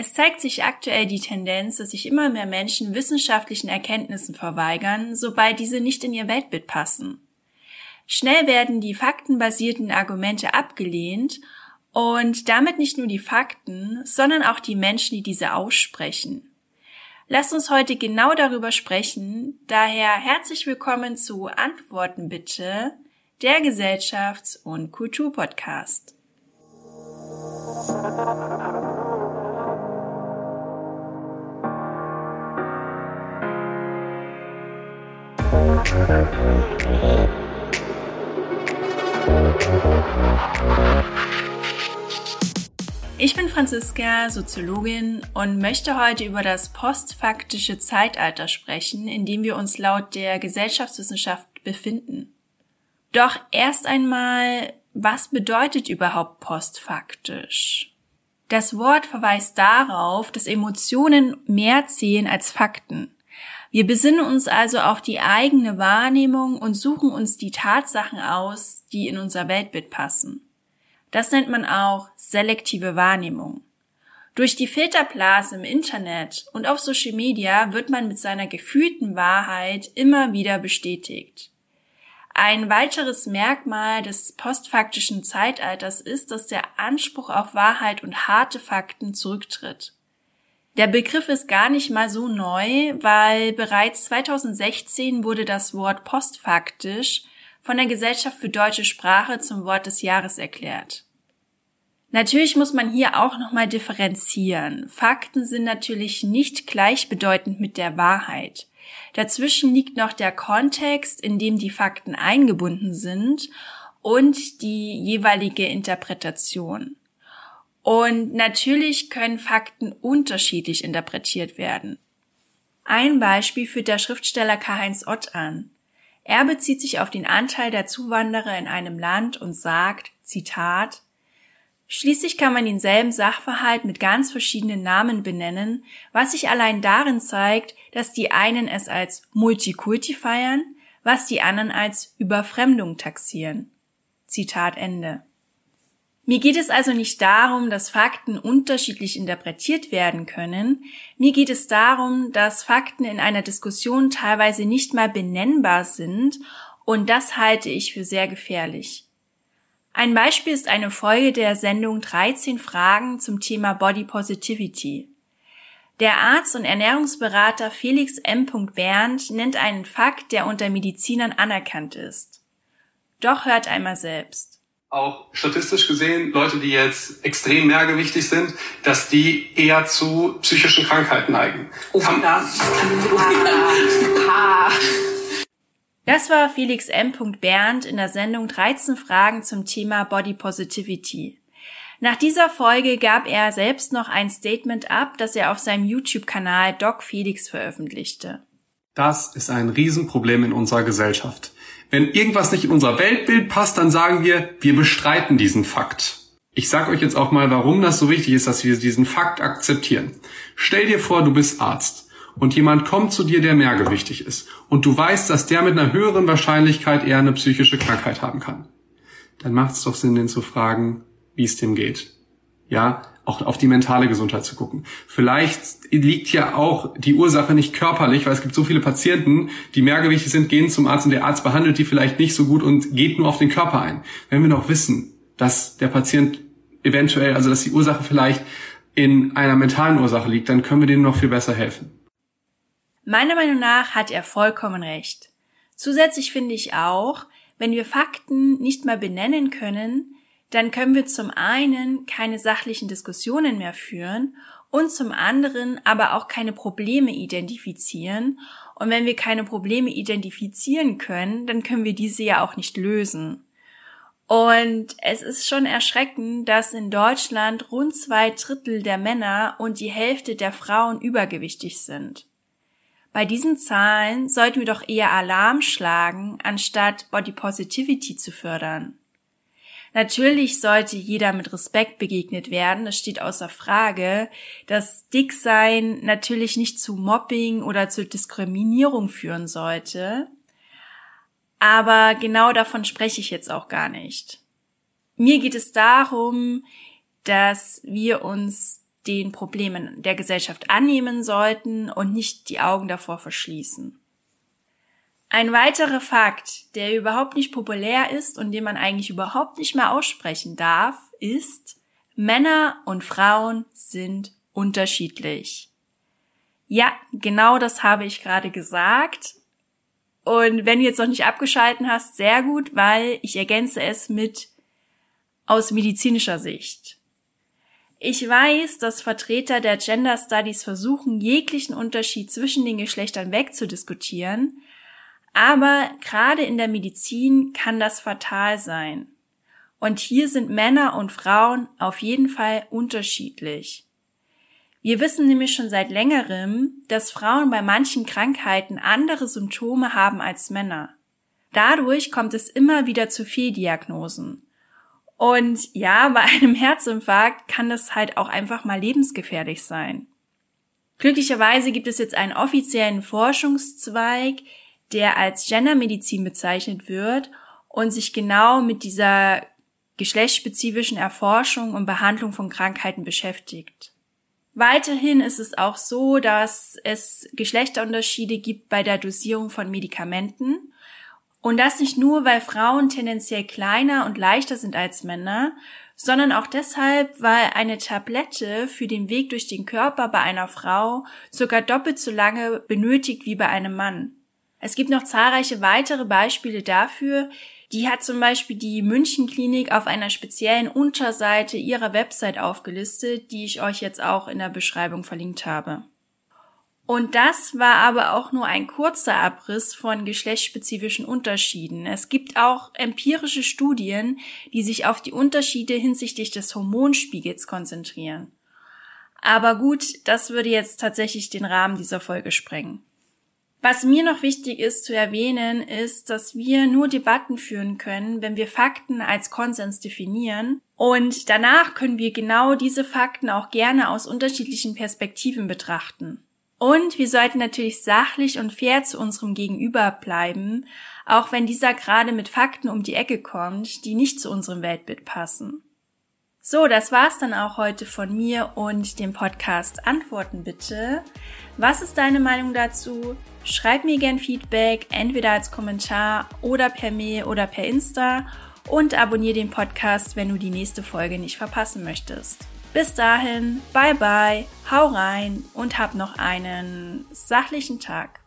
Es zeigt sich aktuell die Tendenz, dass sich immer mehr Menschen wissenschaftlichen Erkenntnissen verweigern, sobald diese nicht in ihr Weltbild passen. Schnell werden die faktenbasierten Argumente abgelehnt und damit nicht nur die Fakten, sondern auch die Menschen, die diese aussprechen. Lasst uns heute genau darüber sprechen, daher herzlich willkommen zu Antworten bitte, der Gesellschafts- und Kulturpodcast. Ich bin Franziska, Soziologin und möchte heute über das postfaktische Zeitalter sprechen, in dem wir uns laut der Gesellschaftswissenschaft befinden. Doch erst einmal, was bedeutet überhaupt postfaktisch? Das Wort verweist darauf, dass Emotionen mehr zählen als Fakten. Wir besinnen uns also auf die eigene Wahrnehmung und suchen uns die Tatsachen aus, die in unser Weltbild passen. Das nennt man auch selektive Wahrnehmung. Durch die Filterblase im Internet und auf Social Media wird man mit seiner gefühlten Wahrheit immer wieder bestätigt. Ein weiteres Merkmal des postfaktischen Zeitalters ist, dass der Anspruch auf Wahrheit und harte Fakten zurücktritt. Der Begriff ist gar nicht mal so neu, weil bereits 2016 wurde das Wort postfaktisch von der Gesellschaft für deutsche Sprache zum Wort des Jahres erklärt. Natürlich muss man hier auch nochmal differenzieren. Fakten sind natürlich nicht gleichbedeutend mit der Wahrheit. Dazwischen liegt noch der Kontext, in dem die Fakten eingebunden sind und die jeweilige Interpretation. Und natürlich können Fakten unterschiedlich interpretiert werden. Ein Beispiel führt der Schriftsteller Karl-Heinz Ott an. Er bezieht sich auf den Anteil der Zuwanderer in einem Land und sagt, Zitat, Schließlich kann man denselben Sachverhalt mit ganz verschiedenen Namen benennen, was sich allein darin zeigt, dass die einen es als Multikulti feiern, was die anderen als Überfremdung taxieren. Zitat Ende. Mir geht es also nicht darum, dass Fakten unterschiedlich interpretiert werden können. Mir geht es darum, dass Fakten in einer Diskussion teilweise nicht mal benennbar sind und das halte ich für sehr gefährlich. Ein Beispiel ist eine Folge der Sendung 13 Fragen zum Thema Body Positivity. Der Arzt und Ernährungsberater Felix M. Berndt nennt einen Fakt, der unter Medizinern anerkannt ist. Doch hört einmal selbst auch statistisch gesehen, Leute, die jetzt extrem mehrgewichtig sind, dass die eher zu psychischen Krankheiten neigen. Oh, das war Felix M. Bernd in der Sendung 13 Fragen zum Thema Body Positivity. Nach dieser Folge gab er selbst noch ein Statement ab, das er auf seinem YouTube-Kanal Doc Felix veröffentlichte. Das ist ein Riesenproblem in unserer Gesellschaft. Wenn irgendwas nicht in unser Weltbild passt, dann sagen wir, wir bestreiten diesen Fakt. Ich sage euch jetzt auch mal, warum das so wichtig ist, dass wir diesen Fakt akzeptieren. Stell dir vor, du bist Arzt und jemand kommt zu dir, der mehrgewichtig ist und du weißt, dass der mit einer höheren Wahrscheinlichkeit eher eine psychische Krankheit haben kann. Dann macht es doch Sinn, den zu fragen, wie es dem geht. Ja, auch auf die mentale Gesundheit zu gucken. Vielleicht liegt ja auch die Ursache nicht körperlich, weil es gibt so viele Patienten, die mehrgewichtig sind, gehen zum Arzt und der Arzt behandelt die vielleicht nicht so gut und geht nur auf den Körper ein. Wenn wir noch wissen, dass der Patient eventuell, also dass die Ursache vielleicht in einer mentalen Ursache liegt, dann können wir denen noch viel besser helfen. Meiner Meinung nach hat er vollkommen recht. Zusätzlich finde ich auch, wenn wir Fakten nicht mal benennen können, dann können wir zum einen keine sachlichen Diskussionen mehr führen und zum anderen aber auch keine Probleme identifizieren. Und wenn wir keine Probleme identifizieren können, dann können wir diese ja auch nicht lösen. Und es ist schon erschreckend, dass in Deutschland rund zwei Drittel der Männer und die Hälfte der Frauen übergewichtig sind. Bei diesen Zahlen sollten wir doch eher Alarm schlagen, anstatt Body Positivity zu fördern. Natürlich sollte jeder mit Respekt begegnet werden, das steht außer Frage, dass Dicksein natürlich nicht zu Mobbing oder zu Diskriminierung führen sollte. Aber genau davon spreche ich jetzt auch gar nicht. Mir geht es darum, dass wir uns den Problemen der Gesellschaft annehmen sollten und nicht die Augen davor verschließen. Ein weiterer Fakt, der überhaupt nicht populär ist und den man eigentlich überhaupt nicht mehr aussprechen darf, ist, Männer und Frauen sind unterschiedlich. Ja, genau das habe ich gerade gesagt. Und wenn du jetzt noch nicht abgeschalten hast, sehr gut, weil ich ergänze es mit aus medizinischer Sicht. Ich weiß, dass Vertreter der Gender Studies versuchen, jeglichen Unterschied zwischen den Geschlechtern wegzudiskutieren, aber gerade in der Medizin kann das fatal sein. Und hier sind Männer und Frauen auf jeden Fall unterschiedlich. Wir wissen nämlich schon seit längerem, dass Frauen bei manchen Krankheiten andere Symptome haben als Männer. Dadurch kommt es immer wieder zu Fehldiagnosen. Und ja, bei einem Herzinfarkt kann das halt auch einfach mal lebensgefährlich sein. Glücklicherweise gibt es jetzt einen offiziellen Forschungszweig, der als Gendermedizin bezeichnet wird und sich genau mit dieser geschlechtsspezifischen Erforschung und Behandlung von Krankheiten beschäftigt. Weiterhin ist es auch so, dass es Geschlechterunterschiede gibt bei der Dosierung von Medikamenten und das nicht nur, weil Frauen tendenziell kleiner und leichter sind als Männer, sondern auch deshalb, weil eine Tablette für den Weg durch den Körper bei einer Frau sogar doppelt so lange benötigt wie bei einem Mann. Es gibt noch zahlreiche weitere Beispiele dafür. Die hat zum Beispiel die Münchenklinik auf einer speziellen Unterseite ihrer Website aufgelistet, die ich euch jetzt auch in der Beschreibung verlinkt habe. Und das war aber auch nur ein kurzer Abriss von geschlechtsspezifischen Unterschieden. Es gibt auch empirische Studien, die sich auf die Unterschiede hinsichtlich des Hormonspiegels konzentrieren. Aber gut, das würde jetzt tatsächlich den Rahmen dieser Folge sprengen. Was mir noch wichtig ist zu erwähnen, ist, dass wir nur Debatten führen können, wenn wir Fakten als Konsens definieren. Und danach können wir genau diese Fakten auch gerne aus unterschiedlichen Perspektiven betrachten. Und wir sollten natürlich sachlich und fair zu unserem Gegenüber bleiben, auch wenn dieser gerade mit Fakten um die Ecke kommt, die nicht zu unserem Weltbild passen. So, das war's dann auch heute von mir und dem Podcast Antworten bitte. Was ist deine Meinung dazu? Schreib mir gern Feedback, entweder als Kommentar oder per Mail oder per Insta und abonniere den Podcast, wenn du die nächste Folge nicht verpassen möchtest. Bis dahin, bye bye, hau rein und hab noch einen sachlichen Tag.